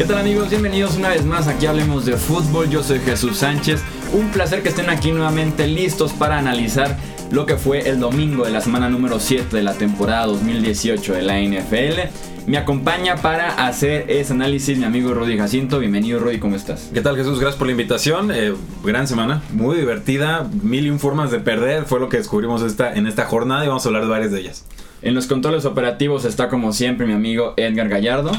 ¿Qué tal amigos? Bienvenidos una vez más aquí Hablemos de Fútbol. Yo soy Jesús Sánchez. Un placer que estén aquí nuevamente listos para analizar lo que fue el domingo de la semana número 7 de la temporada 2018 de la NFL. Me acompaña para hacer ese análisis mi amigo Rudy Jacinto. Bienvenido Rudy, ¿cómo estás? ¿Qué tal Jesús? Gracias por la invitación. Eh, gran semana, muy divertida. Mil y un formas de perder fue lo que descubrimos esta, en esta jornada y vamos a hablar de varias de ellas. En los controles operativos está como siempre mi amigo Edgar Gallardo.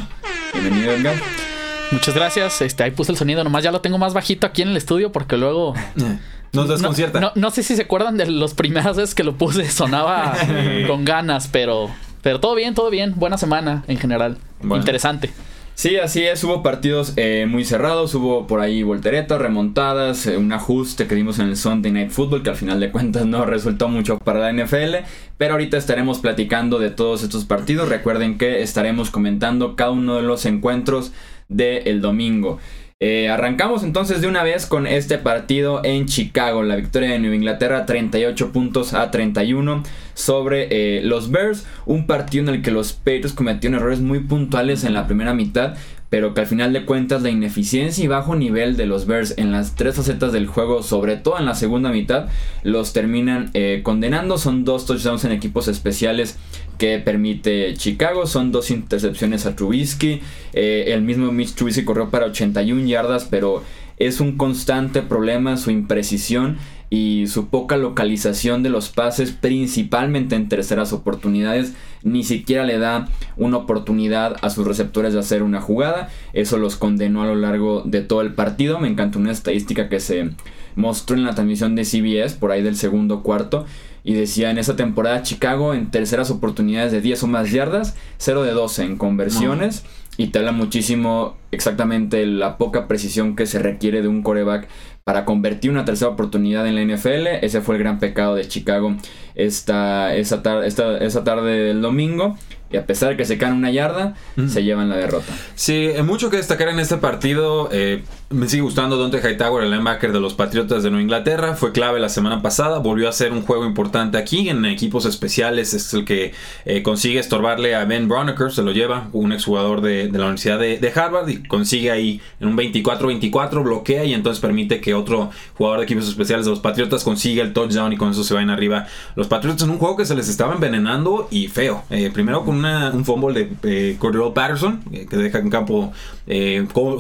Bienvenido Edgar. Muchas gracias. Este, ahí puse el sonido, nomás ya lo tengo más bajito aquí en el estudio porque luego. Nos desconcierta. No, no, sé si se acuerdan de las primeras veces que lo puse, sonaba con ganas, pero. Pero todo bien, todo bien. Buena semana en general. Interesante. Sí, así es. Hubo partidos eh, muy cerrados. Hubo por ahí volteretas, remontadas, eh, un ajuste que dimos en el Sunday Night Football, que al final de cuentas no resultó mucho para la NFL. Pero ahorita estaremos platicando de todos estos partidos. Recuerden que estaremos comentando cada uno de los encuentros del domingo. Eh, arrancamos entonces de una vez con este partido en Chicago, la victoria de Nueva Inglaterra 38 puntos a 31 sobre eh, los Bears, un partido en el que los Patriots cometieron errores muy puntuales en la primera mitad, pero que al final de cuentas la ineficiencia y bajo nivel de los Bears en las tres facetas del juego, sobre todo en la segunda mitad, los terminan eh, condenando. Son dos touchdowns en equipos especiales que permite Chicago. Son dos intercepciones a Trubisky. Eh, el mismo Mitch Trubisky corrió para 81 yardas, pero es un constante problema su imprecisión y su poca localización de los pases, principalmente en terceras oportunidades, ni siquiera le da una oportunidad a sus receptores de hacer una jugada. Eso los condenó a lo largo de todo el partido. Me encantó una estadística que se mostró en la transmisión de CBS por ahí del segundo cuarto. Y decía en esa temporada Chicago en terceras oportunidades de 10 o más yardas, 0 de 12 en conversiones. Y te habla muchísimo exactamente la poca precisión que se requiere de un coreback para convertir una tercera oportunidad en la NFL. Ese fue el gran pecado de Chicago esta, esa, esta, esa tarde del domingo. Y a pesar de que se caen una yarda, se llevan la derrota. Sí, mucho que destacar en este partido. Eh, me sigue gustando Dante Hightower, el linebacker de los Patriotas de Nueva Inglaterra. Fue clave la semana pasada. Volvió a ser un juego importante aquí. En equipos especiales es el que eh, consigue estorbarle a Ben Broniker. Se lo lleva, un exjugador de, de la Universidad de, Harvard. Y consigue ahí en un 24-24, bloquea y entonces permite que otro jugador de equipos especiales de los Patriotas consiga el touchdown y con eso se vayan arriba los Patriotas en un juego que se les estaba envenenando y feo. Eh, primero con un fumble de eh, Cordero Patterson, eh, que deja un campo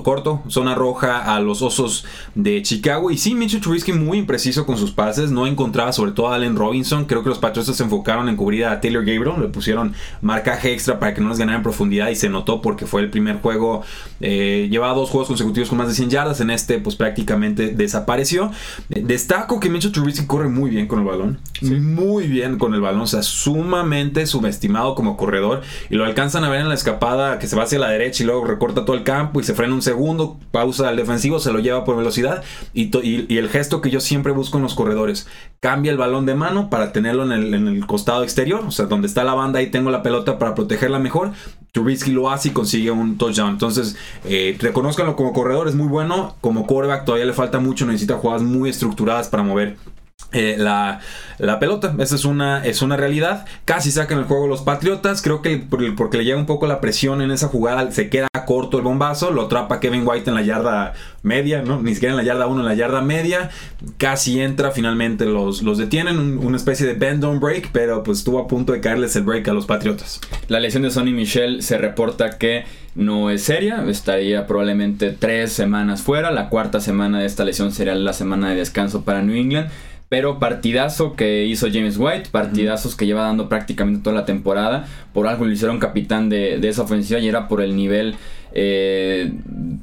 corto, zona roja a los osos de Chicago. Y sí, Mitchell Trubisky muy impreciso con sus pases. No encontraba sobre todo a Allen Robinson. Creo que los Patriots se enfocaron en cubrir a Taylor Gabriel. Le pusieron marcaje extra para que no les ganara en profundidad. Y se notó porque fue el primer juego. llevaba dos juegos consecutivos con más de 100 yardas. En este, pues prácticamente desapareció. destaco que Mitchell Trubisky corre muy bien con el balón. Muy bien con el balón. O sea, sumamente subestimado como corredor y lo alcanzan a ver en la escapada que se va hacia la derecha y luego recorta todo el campo y se frena un segundo, pausa al se lo lleva por velocidad y, y, el gesto que yo siempre busco en los corredores, cambia el balón de mano para tenerlo en el, costado exterior, o sea, donde está la banda ahí tengo la pelota para protegerla mejor. Trubisky lo hace y consigue un touchdown. Entonces, eh, reconozcanlo como corredor, es muy bueno. Como quarterback todavía le falta mucho, necesita jugadas muy estructuradas para mover eh, la, la, pelota. Esa es una, es una realidad. Casi sacan el juego los Patriotas. Creo que porque le llega un poco la presión en esa jugada, se queda corto el bombazo. Lo atrapa Kevin White en la yarda media, ¿no? Ni siquiera en la yarda 1, en la yarda media. Casi entra, finalmente los, los detienen. una especie de bend on break, pero pues estuvo a punto de caerles el break a los Patriotas. La lesión de Sonny Michel se reporta que no es seria, estaría probablemente tres semanas fuera. La cuarta semana de esta lesión sería la semana de descanso para New England. Pero partidazo que hizo James White, partidazos que lleva dando prácticamente toda la temporada. Por algo lo hicieron capitán de, esa ofensiva y era por el nivel, eh,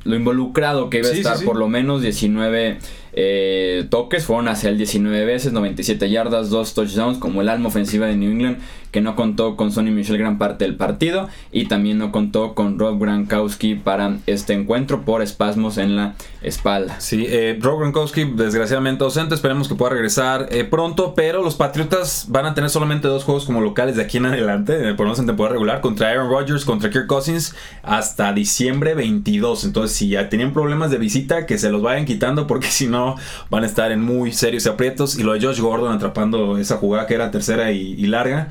lo involucrado que iba a estar, por lo menos 19 eh, toques, fueron hacia el 19 veces, 97 yardas, 2 touchdowns, como el alma ofensiva de New England que no contó con Sonny Michel gran parte del partido y también no contó con Rob Gronkowski para este encuentro por espasmos en la espalda. Sí, eh, Rob Gronkowski desgraciadamente ausente, esperemos que pueda regresar eh, pronto, pero los Patriotas van a tener solamente dos juegos como locales de aquí en adelante, eh, por lo menos en temporada regular, contra Aaron Rodgers, contra Kirk Cousins, hasta diciembre 22. Entonces, si ya tenían problemas de visita, que se los vayan quitando porque si no van a estar en muy serios aprietos. Y lo de Josh Gordon atrapando esa jugada que era tercera y larga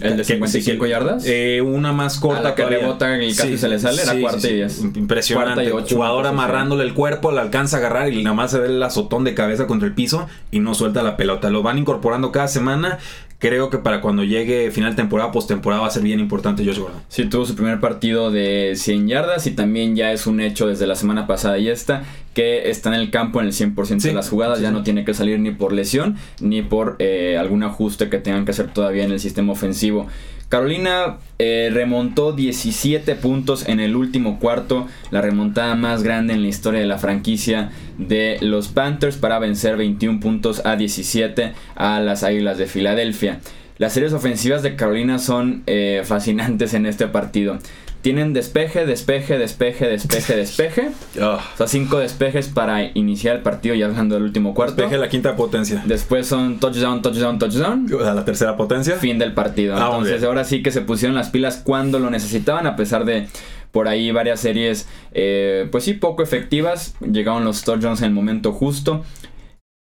¿El de 55 yardas? Eh, una más corta que rebota y casi se le sale, era cuarta y diez. Impresionante. Jugador amarrándole el cuerpo, la alcanza a agarrar y nada más se ve el azotón de cabeza contra el piso y no suelta la pelota. Lo van incorporando cada semana creo que para cuando llegue final temporada, postemporada va a ser bien importante Josh Gordon. Sí, tuvo su primer partido de 100 yardas y también ya es un hecho desde la semana pasada y esta que está en el campo en el 100% de las jugadas, ya no tiene que salir ni por lesión ni por eh, algún ajuste que tengan que hacer todavía en el sistema ofensivo. Carolina eh, remontó 17 puntos en el último cuarto, la remontada más grande en la historia de la franquicia de los Panthers para vencer 21 puntos a 17 a las Águilas de Filadelfia. Las series ofensivas de Carolina son eh, fascinantes en este partido. Tienen despeje, despeje, despeje, despeje, despeje. O sea, cinco despejes para iniciar el partido, ya hablando del último cuarto. Despeje la quinta potencia. Después son touchdown, touchdown, touchdown. O sea, la tercera potencia. Fin del partido. Ah, Entonces, ahora sí que se pusieron las pilas cuando lo necesitaban, a pesar de por ahí varias series, eh, pues sí, poco efectivas. Llegaron los touchdowns en el momento justo.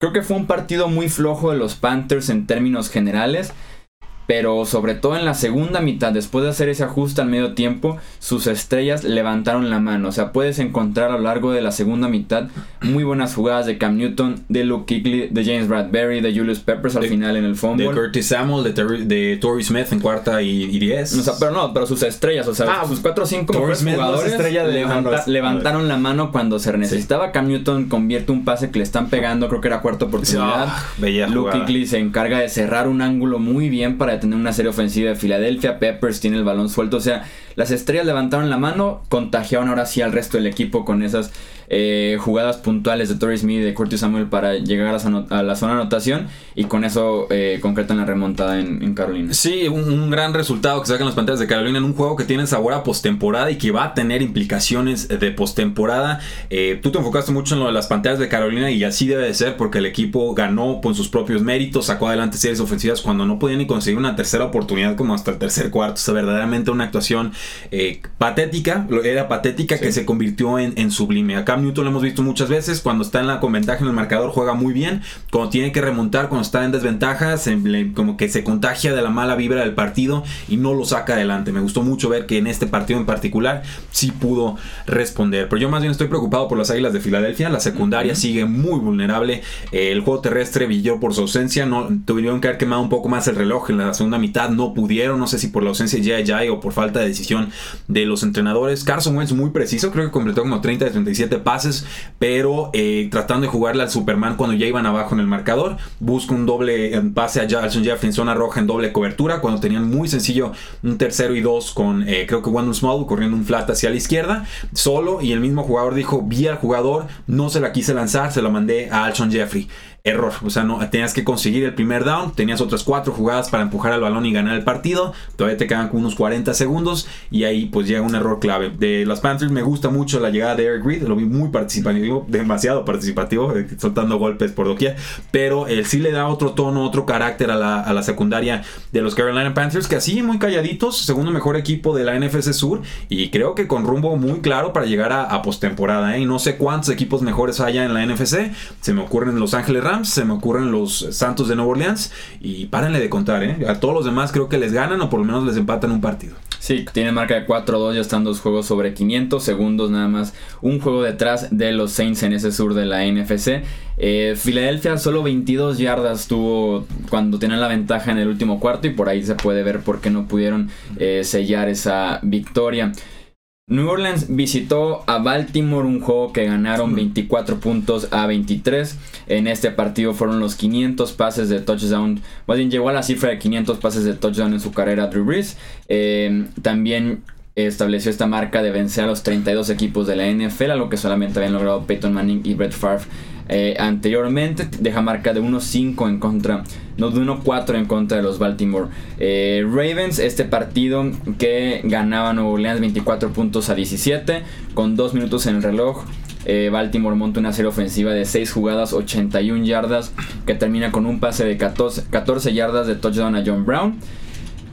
Creo que fue un partido muy flojo de los Panthers en términos generales pero sobre todo en la segunda mitad, después de hacer ese ajuste al medio tiempo, sus estrellas levantaron la mano. O sea, puedes encontrar a lo largo de la segunda mitad muy buenas jugadas de Cam Newton, de Luke Kuechly, de James Bradbury, de Julius Peppers al final en el fumble. De Curtis Samuel, de, de Torrey Smith en cuarta y, diez. O sea, pero no, pero sus estrellas, o sea, ah, sus cuatro o cinco jugadores levantaron la mano cuando se necesitaba. Cam Newton convierte un pase que le están pegando, creo que era cuarta oportunidad. Ah, Luke Kuechly se encarga de cerrar un ángulo muy bien para tener una serie ofensiva de Filadelfia. Peppers tiene el balón suelto. O sea, las estrellas levantaron la mano, contagiaron ahora sí al resto del equipo con esas eh, jugadas puntuales de Torrey Smith y de Curtis Samuel para llegar a la, zona, de anotación y con eso eh, concretan la remontada en, Carolina. Sí, un, gran resultado que sacan las pantallas de Carolina en un juego que tiene sabor a postemporada y que va a tener implicaciones de postemporada. Eh, tú te enfocaste mucho en lo de las pantallas de Carolina y así debe de ser porque el equipo ganó con sus propios méritos, sacó adelante series ofensivas cuando no podía ni conseguir una tercera oportunidad como hasta el tercer cuarto. O sea, verdaderamente una actuación eh, patética, era patética que se convirtió en, en sublime. Acá Newton lo hemos visto muchas veces. Cuando está en la con ventaja en el marcador juega muy bien. Cuando tiene que remontar, cuando está en desventaja, como que se contagia de la mala vibra del partido y no lo saca adelante. Me gustó mucho ver que en este partido en particular sí pudo responder. Pero yo más bien estoy preocupado por las Águilas de Filadelfia. La secundaria sigue muy vulnerable. El juego terrestre brilló por su ausencia. No, tuvieron que haber quemado un poco más el reloj en la segunda mitad. No pudieron. No sé si por la ausencia de Jay o por falta de decisión de los entrenadores. Carson Wentz muy preciso. Creo que completó como 30 de 37 pases, pero eh, tratando de jugarle al Superman cuando ya iban abajo en el marcador. Busca un doble pase a Alson Jeffrey en zona roja en doble cobertura, cuando tenían muy sencillo un tercero y dos con eh, creo que Wendell Small corriendo un flat hacia la izquierda, solo, y el mismo jugador dijo, vi al jugador, no se la quise lanzar, se la mandé a Alson Jeffrey error. O sea, no tenías que conseguir el primer down, tenías otras cuatro jugadas para empujar al balón y ganar el partido. Todavía te quedan unos 40 segundos y ahí pues llega un error clave. De los Panthers me gusta mucho la llegada de Eric Reed, lo vi muy participativo, demasiado participativo, eh, soltando golpes por doquier, pero él sí le da otro tono, otro carácter a la, secundaria de los Carolina Panthers, que así muy calladitos, segundo mejor equipo de la NFC Sur y creo que con rumbo muy claro para llegar a, postemporada. ¿eh? No sé cuántos equipos mejores haya en la NFC, se me ocurren Los Ángeles Rams se me ocurren los Santos de Nueva Orleans y párenle de contar, ¿eh? A todos los demás creo que les ganan o por lo menos les empatan un partido. Sí, tiene marca de 4-2, ya están dos juegos sobre 500 segundos nada más. Un juego detrás de los Saints en ese sur de la NFC. Eh, Filadelfia solo 22 yardas tuvo cuando tenían la ventaja en el último cuarto y por ahí se puede ver por qué no pudieron eh, sellar esa victoria. New Orleans visitó a Baltimore, un juego que ganaron 24 puntos a 23. En este partido fueron los 500 pases de touchdown. Más bien llegó a la cifra de 500 pases de touchdown en su carrera Drew Brees. Eh, también estableció esta marca de vencer a los 32 equipos de la NFL, a lo que solamente habían logrado Peyton Manning y Brett Favre eh, anteriormente. Deja marca de 1-5 en contra, no de 1-4 en contra de los Baltimore eh, Ravens. Este partido que ganaba Nueva Orleans 24 puntos a 17 con 2 minutos en el reloj. Eh, Baltimore monta una serie ofensiva de 6 jugadas, 81 yardas, que termina con un pase de 14, 14 yardas de touchdown a John Brown.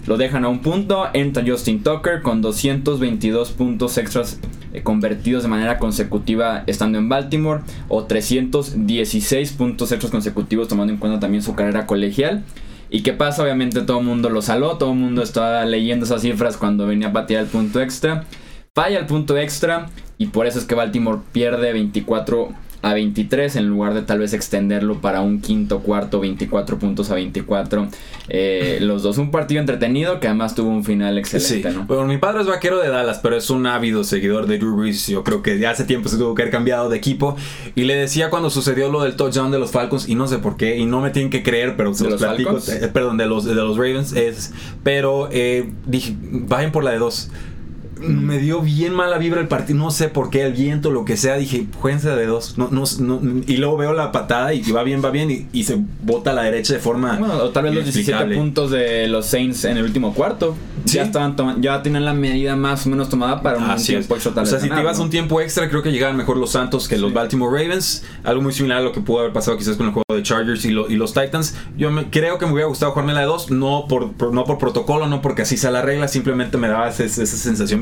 Lo dejan a un punto, entra Justin Tucker con 222 puntos extras eh, convertidos de manera consecutiva estando en Baltimore o 316 puntos extras consecutivos tomando en cuenta también su carrera colegial. ¿Y qué pasa? Obviamente todo el mundo lo saló, todo el mundo estaba leyendo esas cifras cuando venía a patear el punto extra. Falla el punto extra y por eso es que Baltimore pierde 24 a 23 en lugar de tal vez extenderlo para un quinto cuarto 24 puntos a 24 eh, los dos un partido entretenido que además tuvo un final excelente sí. bueno mi padre es vaquero de Dallas pero es un ávido seguidor de Drew Brees. Yo creo que ya hace tiempo se tuvo que haber cambiado de equipo. Y le decía cuando sucedió lo del touchdown de los Falcons y no sé por qué y no me tienen que creer pero se los, platico eh, perdón de los de los Ravens es pero eh, dije vayan por la de dos me dio bien mala vibra el partido. No sé por qué, el viento, lo que sea. Dije, jueguense de dos. No, no, y luego veo la patada y va bien, va bien. Y, se bota a la derecha de forma. Bueno, o tal vez los 17 puntos de los Saints en el último cuarto. Ya estaban ya tienen la medida más o menos tomada para un tiempo extra. o sea, si te ibas un tiempo extra, creo que llegaban mejor los Santos que los Baltimore Ravens. Algo muy similar a lo que pudo haber pasado quizás con el juego de Chargers y, y los Titans. Yo me, creo que me hubiera gustado jugarme la de dos. No por, no por protocolo, no porque así sea la regla. Simplemente me daba esa, esa sensación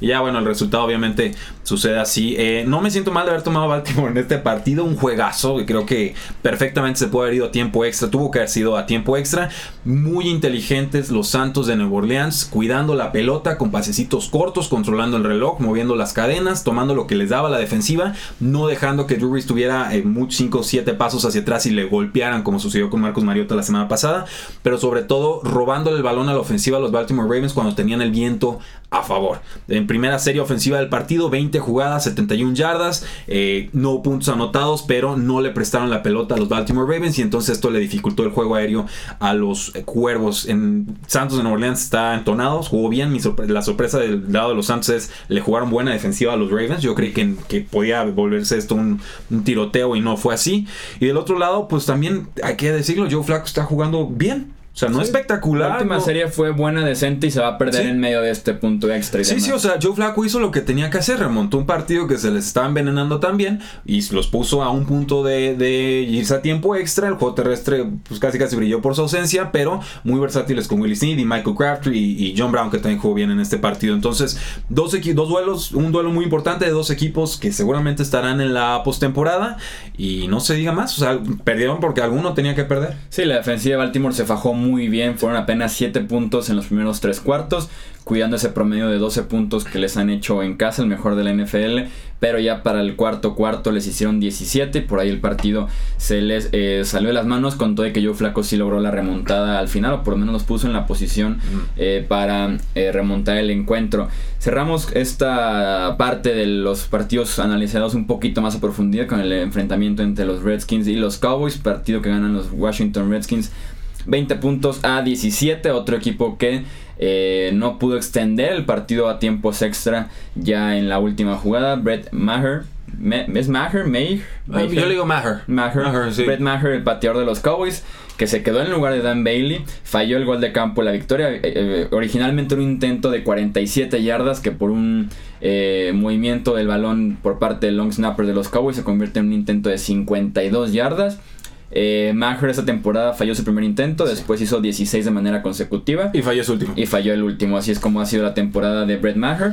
Y ya, bueno, el resultado obviamente sucede así. Eh, no me siento mal de haber tomado Baltimore en este partido. Un juegazo que creo que perfectamente se puede haber ido a tiempo extra. Tuvo que haber sido a tiempo extra. Muy inteligentes los Santos de Nueva Orleans, cuidando la pelota con pasecitos cortos, controlando el reloj, moviendo las cadenas, tomando lo que les daba la defensiva, no dejando que Drew Brees tuviera 5 o 7 pasos hacia atrás y le golpearan como sucedió con Marcos Mariota la semana pasada. Pero sobre todo robándole el balón a la ofensiva a los Baltimore Ravens cuando tenían el viento a favor. En primera serie ofensiva del partido, 20 jugadas, 71 yardas, eh, no puntos anotados, pero no le prestaron la pelota a los Baltimore Ravens y entonces esto le dificultó el juego aéreo a los eh, Cuervos. En Santos de Nueva Orleans está entonado, jugó bien. la sorpresa del lado de los Santos es le jugaron buena defensiva a los Ravens. Yo creí que, que podía volverse esto un, un tiroteo y no fue así. Y del otro lado, pues también hay que decirlo, Joe Flacco está jugando bien. O sea, no espectacular. La última serie fue buena, decente y se va a perder en medio de este punto extra. Y sí, sí, o sea, Joe Flacco hizo lo que tenía que hacer. Remontó un partido que se les estaba envenenando también y los puso a un punto de, de irse a tiempo extra. El juego terrestre, pues casi casi brilló por su ausencia, pero muy versátiles con Willie Sneed y Michael Crabtree y, John Brown, que también jugó bien en este partido. Entonces, dos, dos duelos, un duelo muy importante de dos equipos que seguramente estarán en la postemporada y no se diga más. O sea, perdieron porque alguno tenía que perder. Sí, la defensiva de Baltimore se fajó muy bien. Fueron apenas 7 puntos en los primeros 3 cuartos, cuidando ese promedio de 12 puntos que les han hecho en casa, el mejor de la NFL. Pero ya para el cuarto cuarto les hicieron 17 y por ahí el partido se les eh, salió de las manos con todo de que Joe Flaco sí logró la remontada al final, o por lo menos los puso en la posición eh, para eh, remontar el encuentro. Cerramos esta parte de los partidos analizados un poquito más a profundidad con el enfrentamiento entre los Redskins y los Cowboys, partido que ganan los Washington Redskins 20 puntos a 17. Otro equipo que eh, no pudo extender el partido a tiempos extra ya en la última jugada. Brett Maher. ¿Es Maher? Maher? Yo le digo Maher. Maher. Brett Maher, el pateador de los Cowboys, que se quedó en el lugar de Dan Bailey. Falló el gol de campo, la victoria. Eh, eh, originalmente un intento de 47 yardas que por un movimiento del balón por parte del long snapper de los Cowboys se convierte en un intento de 52 yardas. Eh, Maher esa temporada falló su primer intento, después hizo 16 de manera consecutiva. Y falló su último. Y falló el último, así es como ha sido la temporada de Brett Maher.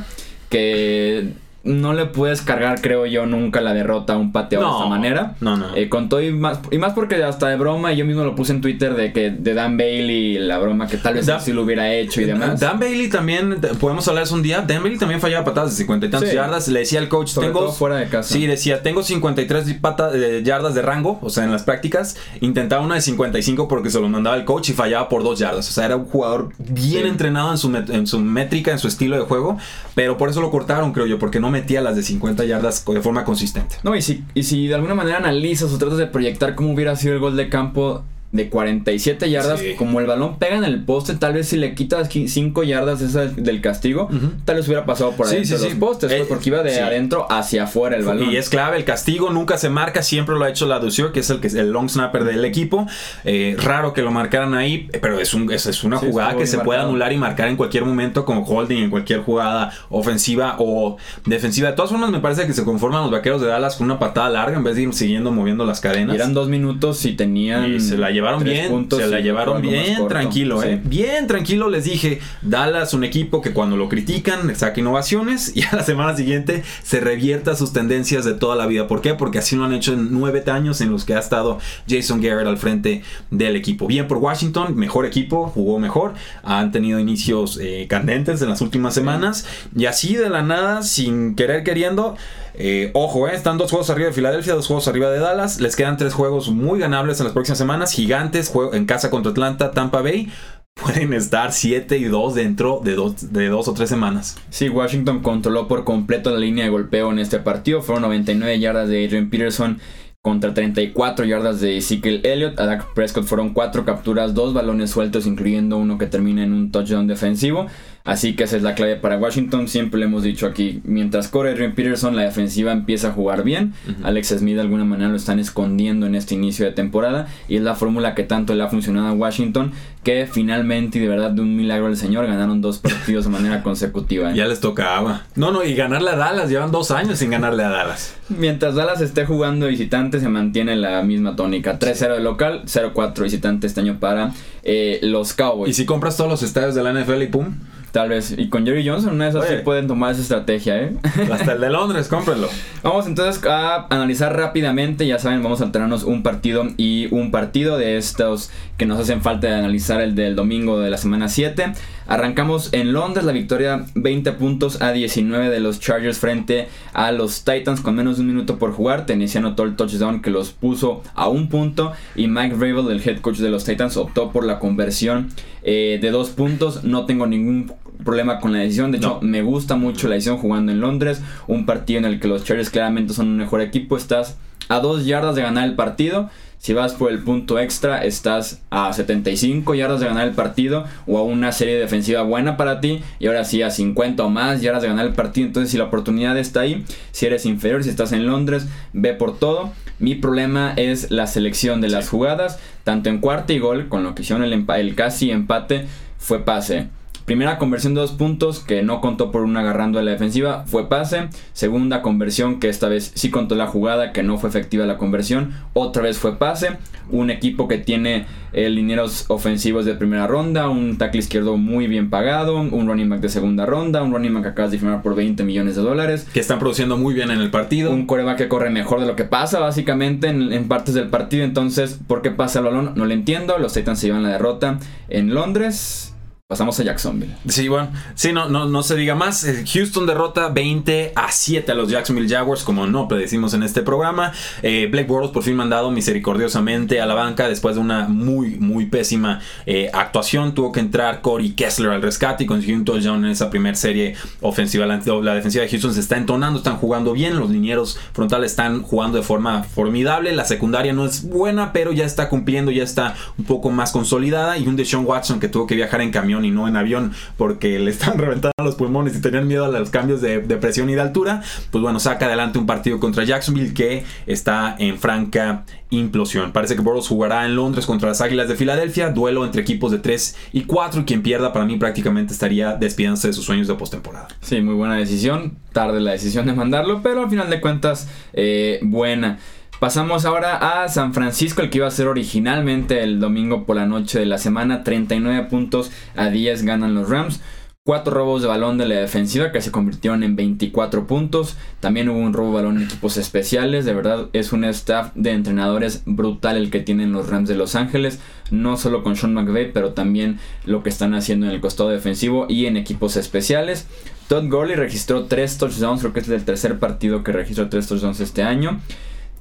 Que no le puedes cargar, creo yo, nunca la derrota a un pateador de esta manera. No, no. Eh, con todo y más, y más porque hasta de broma, yo mismo lo puse en Twitter de que de Dan Bailey, la broma que tal vez así lo hubiera hecho y demás. Dan Bailey también, podemos hablar de un día. Dan Bailey también fallaba patadas de 50 y tantas yardas. Le decía al coach, tengo. fuera de casa. Sí, decía, tengo 53 pata, de yardas de rango, o sea, en las prácticas. Intentaba una de 55 porque se lo mandaba el coach y fallaba por dos yardas. O sea, era un jugador bien entrenado en su, en su métrica, en su estilo de juego. Pero por eso lo cortaron, creo yo, porque no metía las de 50 yardas de forma consistente. No, y si, y si de alguna manera analizas o tratas de proyectar cómo hubiera sido el gol de campo de 47 yardas, como el balón pega en el poste, tal vez si le quitas 5 yardas esa del castigo, tal vez hubiera pasado por ahí de los postes, pues, porque iba de adentro hacia afuera el balón. Y es clave, el castigo nunca se marca, siempre lo ha hecho la Ducior, que es el que es el long snapper del equipo. Eh, raro que lo marcaran ahí, pero es, un, es, una jugada que se puede anular y marcar en cualquier momento como holding, en cualquier jugada ofensiva o defensiva. De todas formas, me parece que se conforman los vaqueros de Dallas con una patada larga en vez de ir siguiendo moviendo las cadenas. eran dos minutos y tenían... Y se la llevaron Tres bien, puntos se la llevaron bien tranquilo, ¿eh? sí. Bien tranquilo, les dije, Dallas, un equipo que cuando lo critican saca innovaciones y a la semana siguiente se revierta sus tendencias de toda la vida. ¿Por qué? Porque así lo han hecho en nueve años en los que ha estado Jason Garrett al frente del equipo. Bien por Washington, mejor equipo, jugó mejor, han tenido inicios eh, candentes en las últimas semanas y así de la nada, sin querer queriendo, eh, ojo, eh, están dos juegos arriba de Filadelfia, dos juegos arriba de Dallas. Les quedan tres juegos muy ganables en las próximas semanas. Gigantes, juego en casa contra Atlanta, Tampa Bay. Pueden estar 7 y 2 dentro de dos, de dos o tres semanas. Sí, Washington controló por completo la línea de golpeo en este partido. Fueron 99 yardas de Adrian Peterson contra 34 yardas de Ezekiel Elliott. A Dak Prescott fueron 4 capturas, 2 balones sueltos, incluyendo uno que termina en un touchdown defensivo. Así que esa es la clave para Washington. Siempre le hemos dicho aquí, mientras corre Adrian Peterson, la defensiva empieza a jugar bien. Alex Smith de alguna manera lo están escondiendo en este inicio de temporada. Y es la fórmula que tanto le ha funcionado a Washington, que finalmente y de verdad de un milagro del Señor ganaron dos partidos de manera consecutiva. ¿eh? Ya les tocaba. No, no, y ganarle a Dallas. Llevan dos años sin ganarle a Dallas. Mientras Dallas esté jugando visitante, se mantiene la misma tónica. 3-0 de local, 0-4 visitante este año para eh, los Cowboys. Y si compras todos los estadios de la NFL y pum, Tal vez. Y con Jerry Johnson, una de esas sí Oye. pueden tomar esa estrategia, ¿eh? hasta el de Londres, cómprenlo. Vamos entonces a analizar rápidamente, ya saben, vamos a alterarnos un partido y un partido de estos que nos hacen falta de analizar el del domingo de la semana 7. Arrancamos en Londres, la victoria 20 puntos a 19 de los Chargers frente a los Titans con menos de un minuto por jugar. Tennessee anotó el touchdown que los puso a un punto y Mike Vrabel, el head coach de los Titans, optó por la conversión eh, de dos puntos. No tengo ningún problema con la decisión. De hecho, No. me gusta mucho la decisión jugando en Londres. Un partido en el que los Chargers claramente son un mejor equipo. Estás a dos yardas de ganar el partido. Si vas por el punto extra, estás a 75 yardas de ganar el partido o a una serie defensiva buena para ti. Y ahora sí, a 50 o más yardas de ganar el partido. Entonces, si la oportunidad está ahí, si eres inferior, si estás en Londres, ve por todo. Mi problema es la selección de las jugadas, tanto en cuarta y gol, con lo que hicieron el, el casi empate, fue pase. Primera conversión de dos puntos que no contó por un agarrando de la defensiva fue pase. Segunda conversión que esta vez sí contó la jugada que no fue efectiva la conversión. Otra vez fue pase. Un equipo que tiene eh, linieros ofensivos de primera ronda. Un tackle izquierdo muy bien pagado. Un running back de segunda ronda. Un running back que acabas de firmar por 20 millones de dólares. Que están produciendo muy bien en el partido. Un coreback que corre mejor de lo que pasa, básicamente, en, en partes del partido. Entonces, ¿por qué pasa el balón? No lo entiendo. Los Titans se llevan la derrota en Londres. Pasamos a Jacksonville. Sí, bueno, sí, no, no, no se diga más. Eh, Houston derrota 20 a 7 a los Jacksonville Jaguars, como no predecimos en este programa. Eh, Blake por fin mandado misericordiosamente a la banca después de una muy, muy pésima eh, actuación. Tuvo que entrar Corey Kessler al rescate y consiguió un en esa primera serie ofensiva. La, la defensiva de Houston se está entonando, están jugando bien. Los linieros frontales están jugando de forma formidable. La secundaria no es buena, pero ya está cumpliendo, ya está un poco más consolidada. Y un Deshaun Watson que tuvo que viajar en camión y no en avión porque le estaban reventando los pulmones y tenían miedo a los cambios de, presión y de altura. Pues bueno, saca adelante un partido contra Jacksonville que está en franca implosión. Parece que Bortles jugará en Londres contra las Águilas de Filadelfia, duelo entre equipos de 3 y 4 y quien pierda para mí prácticamente estaría despidiéndose de sus sueños de postemporada. Sí, muy buena decisión. Tarde la decisión de mandarlo, pero al final de cuentas, eh, buena. Pasamos ahora a San Francisco, el que iba a ser originalmente el domingo por la noche de la semana. 39 puntos a 10 ganan los Rams. Cuatro robos de balón de la defensiva que se convirtieron en 24 puntos. También hubo un robo de balón en equipos especiales. De verdad es un staff de entrenadores brutal el que tienen los Rams de Los Ángeles. No solo con Sean McVay, pero también lo que están haciendo en el costado defensivo y en equipos especiales. Todd Gurley registró 3 touchdowns. Creo que es el tercer partido que registró 3 touchdowns este año.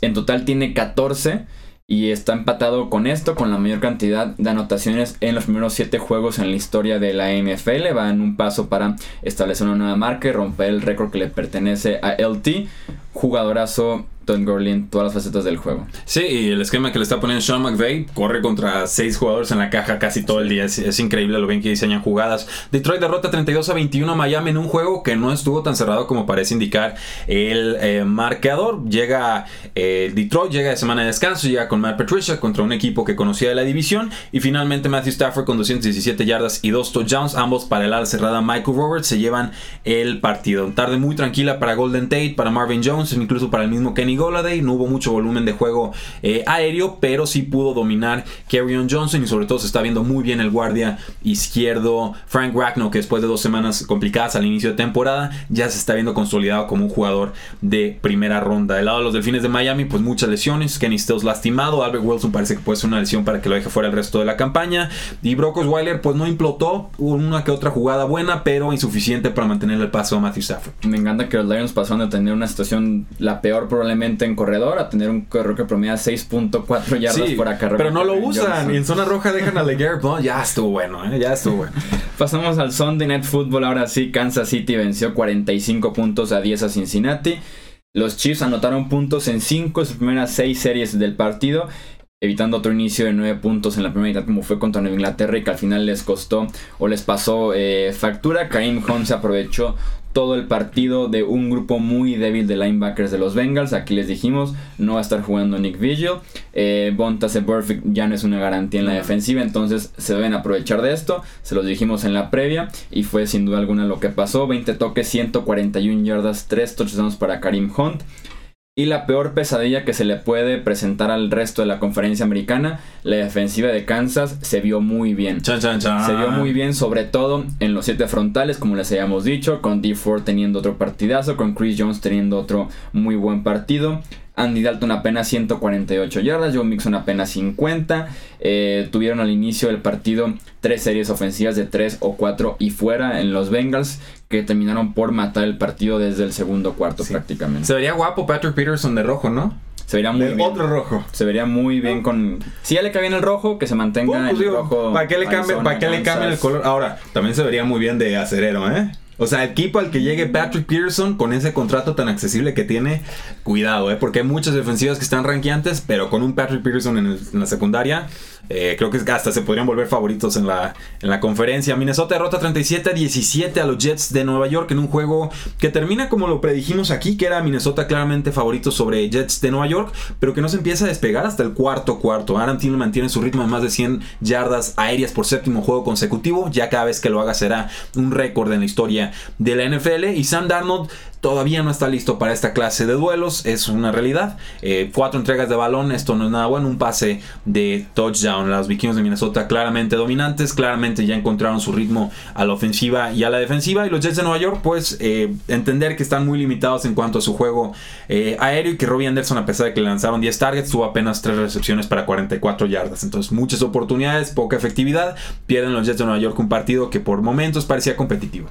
En total tiene 14 y está empatado con esto, con la mayor cantidad de anotaciones en los primeros 7 juegos en la historia de la NFL. Va en un paso para establecer una nueva marca y romper el récord que le pertenece a LT. Jugadorazo Todd Gurley todas las facetas del juego. Sí, y el esquema que le está poniendo Sean McVay corre contra seis jugadores en la caja casi todo el día. Es, increíble lo bien que diseñan jugadas. Detroit derrota 32 a 21 a Miami en un juego que no estuvo tan cerrado como parece indicar el eh, marcador. Llega eh, Detroit, llega de semana de descanso, llega con Matt Patricia contra un equipo que conocía de la división. Y finalmente Matthew Stafford con 217 yardas y dos touchdowns, ambos para el ala cerrada Michael Roberts, se llevan el partido. Tarde muy tranquila para Golden Tate, para Marvin Jones, incluso para el mismo Kenny Goladay. No hubo mucho volumen de juego eh, aéreo, pero sí pudo dominar Kerryon Johnson y sobre todo se está viendo muy bien el guardia izquierdo Frank Ragnow, que después de dos semanas complicadas al inicio de temporada, ya se está viendo consolidado como un jugador de primera ronda. Del lado de los Delfines de Miami, pues muchas lesiones. Kenny Stills lastimado. Albert Wilson parece que puede ser una lesión para que lo deje fuera el resto de la campaña. Y Brock Osweiler, pues no implotó. una que otra jugada buena, pero insuficiente para mantener el paso a Matthew Stafford. Me encanta que los Lions pasaron de tener una situación la peor probablemente en corredor a tener un corredor que promedia 6.4 yardas por acarreo. Pero no lo usan y en zona roja dejan a LeGarrette Ya estuvo bueno, ¿eh? ya estuvo bueno. Pasamos al Sunday Night Football. Ahora sí, Kansas City venció 45 puntos a 10 a Cincinnati. Los Chiefs anotaron puntos en 5 de sus primeras 6 series del partido evitando otro inicio de 9 puntos en la primera mitad como fue contra Nueva Inglaterra y que al final les costó o les pasó eh, factura. Karim Hunt se aprovechó todo el partido de un grupo muy débil de linebackers de los Bengals. Aquí les dijimos, no va a estar jugando Nick Vigil. Eh, Bontase Perfect ya no es una garantía en la defensiva, entonces se deben aprovechar de esto. Se los dijimos en la previa y fue sin duda alguna lo que pasó. 20 toques, 141 yardas, 3 touchdowns para Karim Hunt. Y la peor pesadilla que se le puede presentar al resto de la conferencia americana, la defensiva de Kansas se vio muy bien. Se vio muy bien, sobre todo en los siete frontales, como les habíamos dicho, con D. Ford teniendo otro partidazo, con Chris Jones teniendo otro muy buen partido. Andy Dalton apenas 148 yardas, Joe Mixon apenas 50. Eh, tuvieron al inicio del partido tres series ofensivas de 3 o 4 y fuera en los Bengals que terminaron por matar el partido desde el segundo cuarto prácticamente. Se vería guapo Patrick Peterson de rojo, ¿no? Se vería muy bien. Otro rojo. Se vería muy bien con. Si ya le cae bien el rojo, que se mantenga pues, el rojo. ¿Para qué le cambien cambie el color? Ahora, también se vería muy bien de acerero, ¿eh? O sea, equipo al que llegue Patrick Peterson con ese contrato tan accesible que tiene, cuidado, ¿eh? Porque hay muchas defensivas que están ranqueantes, pero con un Patrick Peterson en la secundaria, eh, creo que hasta se podrían volver favoritos en la, en la conferencia. Minnesota derrota 37 a 17 a los Jets de Nueva York en un juego que termina como lo predijimos aquí, que era Minnesota claramente favorito sobre Jets de Nueva York, pero que no se empieza a despegar hasta el cuarto cuarto. Aaron Thielen mantiene su ritmo de más de 100 yardas aéreas por séptimo juego consecutivo. Ya cada vez que lo haga será un récord en la historia de la NFL. Y Sam Darnold todavía no está listo para esta clase de duelos, es una realidad. Eh, cuatro entregas de balón, esto no es nada bueno, un pase de touchdown. Los vikingos de Minnesota claramente dominantes, claramente ya encontraron su ritmo a la ofensiva y a la defensiva. Y los Jets de Nueva York, pues eh, entender que están muy limitados en cuanto a su juego eh, aéreo y que Robbie Anderson, a pesar de que le lanzaron 10 targets, tuvo apenas 3 recepciones para 44 yardas. Entonces, muchas oportunidades, poca efectividad. Pierden los Jets de Nueva York un partido que por momentos parecía competitivo.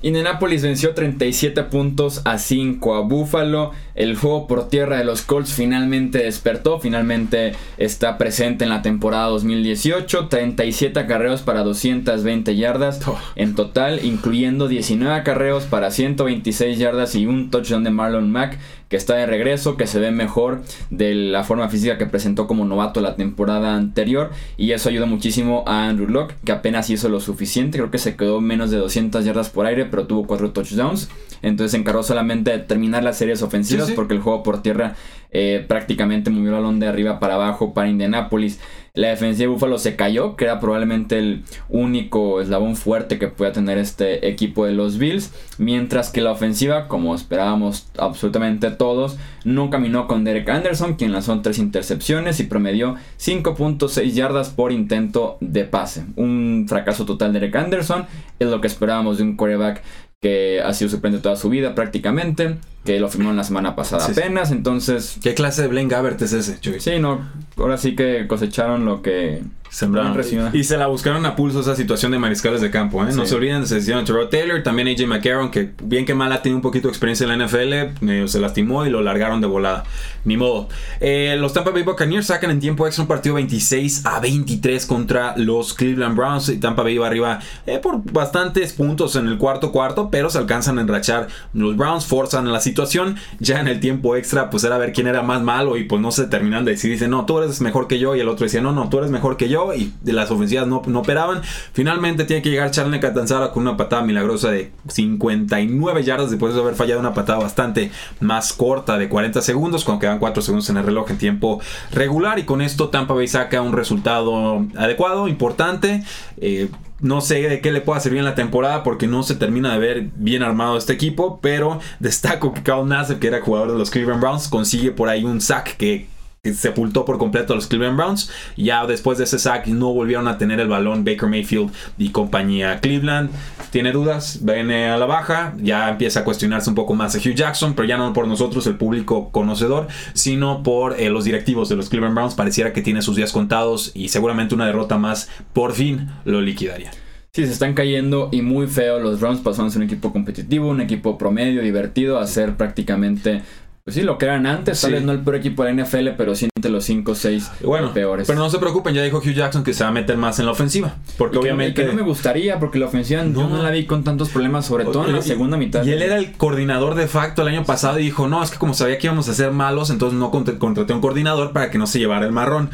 Indianapolis venció 37 puntos a 5 a Buffalo. El juego por tierra de los Colts finalmente despertó, finalmente está presente en la temporada 2018. 37 acarreos para 220 yardas en total, incluyendo 19 acarreos para 126 yardas y un touchdown de Marlon Mack que está de regreso, que se ve mejor de la forma física que presentó como novato la temporada anterior. Y eso ayuda muchísimo a Andrew Locke, que apenas hizo lo suficiente, creo que se quedó menos de 200 yardas por aire, pero tuvo 4 touchdowns, entonces se encargó solamente de terminar las series ofensivas porque el juego por tierra eh, prácticamente movió el balón de arriba para abajo para Indianapolis. La defensiva de Buffalo se cayó, que era probablemente el único eslabón fuerte que pueda tener este equipo de los Bills. Mientras que la ofensiva, como esperábamos absolutamente todos, no caminó con Derek Anderson, quien lanzó tres intercepciones y promedió 5.6 yardas por intento de pase. Un fracaso total de Derek Anderson, es lo que esperábamos de un quarterback que ha sido suplente toda su vida prácticamente, que lo firmó la semana pasada apenas, entonces... ¿Qué clase de Blaine Gabbert es ese, Sí, no, ahora sí que cosecharon lo que Sembraron. Y se la buscaron a pulso esa situación de mariscales de campo. ¿eh? No se olviden, se hicieron Terrell Taylor, también AJ McCarron, que bien que mal ha tenido un poquito de experiencia en la NFL, se lastimó y lo largaron de volada. Ni modo. Eh, los Tampa Bay Buccaneers sacan en tiempo extra un partido 26 a 23 contra los Cleveland Browns. Y Tampa Bay iba arriba eh, por bastantes puntos en el cuarto cuarto, pero se alcanzan a enrachar. Los Browns forzan la situación. Ya en el tiempo extra, pues era ver quién era más malo y pues no se terminan de decir. Dicen, no, tú eres mejor que yo. Y el otro decía, no, no, tú eres mejor que yo y de las ofensivas no, operaban. Finalmente tiene que llegar Charlie Catanzara con una patada milagrosa de 59 yardas después de haber fallado una patada bastante más corta de 40 segundos cuando quedan 4 segundos en el reloj en tiempo regular y con esto Tampa Bay saca un resultado adecuado, importante. Eh, no sé de qué le pueda servir en la temporada porque no se termina de ver bien armado este equipo, pero destaco que Carl Nassib, que era jugador de los Cleveland Browns, consigue por ahí un sack que sepultó por completo a los Cleveland Browns. Ya después de ese sack no volvieron a tener el balón Baker Mayfield y compañía. Cleveland tiene dudas, viene a la baja, ya empieza a cuestionarse un poco más a Hugh Jackson, pero ya no por nosotros, el público conocedor, sino por eh, los directivos de los Cleveland Browns. Pareciera que tiene sus días contados y seguramente una derrota más por fin lo liquidaría. Sí, se están cayendo y muy feo. Los Browns pasaron a ser un equipo competitivo, un equipo promedio, divertido, a ser prácticamente pues sí, lo que eran antes, tal vez no el peor equipo de la NFL, pero sí entre los 5 o 6 bueno, peores. Pero no se preocupen, ya dijo Hugh Jackson que se va a meter más en la ofensiva. Porque obviamente. Que no me gustaría, porque la ofensiva no, no la vi con tantos problemas, sobre todo en la segunda mitad. Y él era el coordinador de facto el año pasado y dijo: No, es que como sabía que íbamos a ser malos, entonces no contraté un coordinador para que no se llevara el marrón.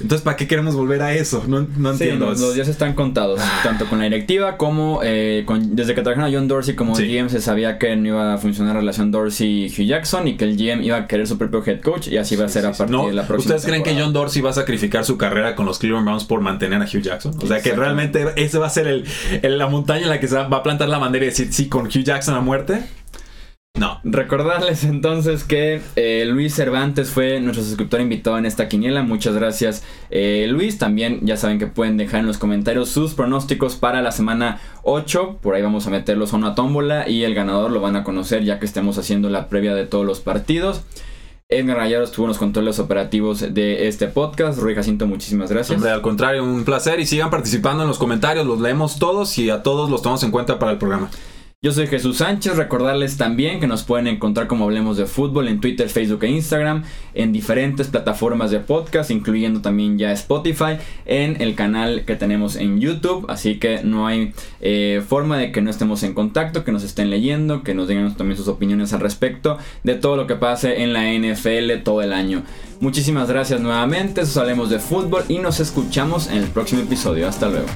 Entonces, ¿para qué queremos volver a eso? No, no entiendo. los, días están contados, ah. tanto con la directiva como eh, con, desde que trajeron a John Dorsey como GM se sabía que no iba a funcionar la relación Dorsey-Hugh Jackson y que el GM iba a querer su propio head coach y así va a ser a partir de la próxima ¿Ustedes creen que John Dorsey va a sacrificar su carrera con los Cleveland Browns por mantener a Hugh Jackson? O sea, que realmente ese va a ser el, la montaña en la que se va a plantar la bandera y decir sí con Hugh Jackson a muerte. No. Recordarles entonces que eh, Luis Cervantes fue nuestro suscriptor invitado en esta quiniela. Muchas gracias, eh, Luis. También ya saben que pueden dejar en los comentarios sus pronósticos para la semana 8. Por ahí vamos a meterlos a una tómbola y el ganador lo van a conocer ya que estemos haciendo la previa de todos los partidos. Edgar Rayado estuvo en los controles operativos de este podcast. Rui Jacinto, muchísimas gracias. Hombre, al contrario, un placer y sigan participando en los comentarios. Los leemos todos y a todos los tomamos en cuenta para el programa. Yo soy Jesús Sánchez, recordarles también que nos pueden encontrar como Hablemos de Fútbol en Twitter, Facebook e Instagram, en diferentes plataformas de podcast, incluyendo también ya Spotify, en el canal que tenemos en YouTube, así que no hay eh, forma de que no estemos en contacto, que nos estén leyendo, que nos digan también sus opiniones al respecto de todo lo que pase en la NFL todo el año. Muchísimas gracias nuevamente, eso Hablemos de Fútbol y nos escuchamos en el próximo episodio. Hasta luego.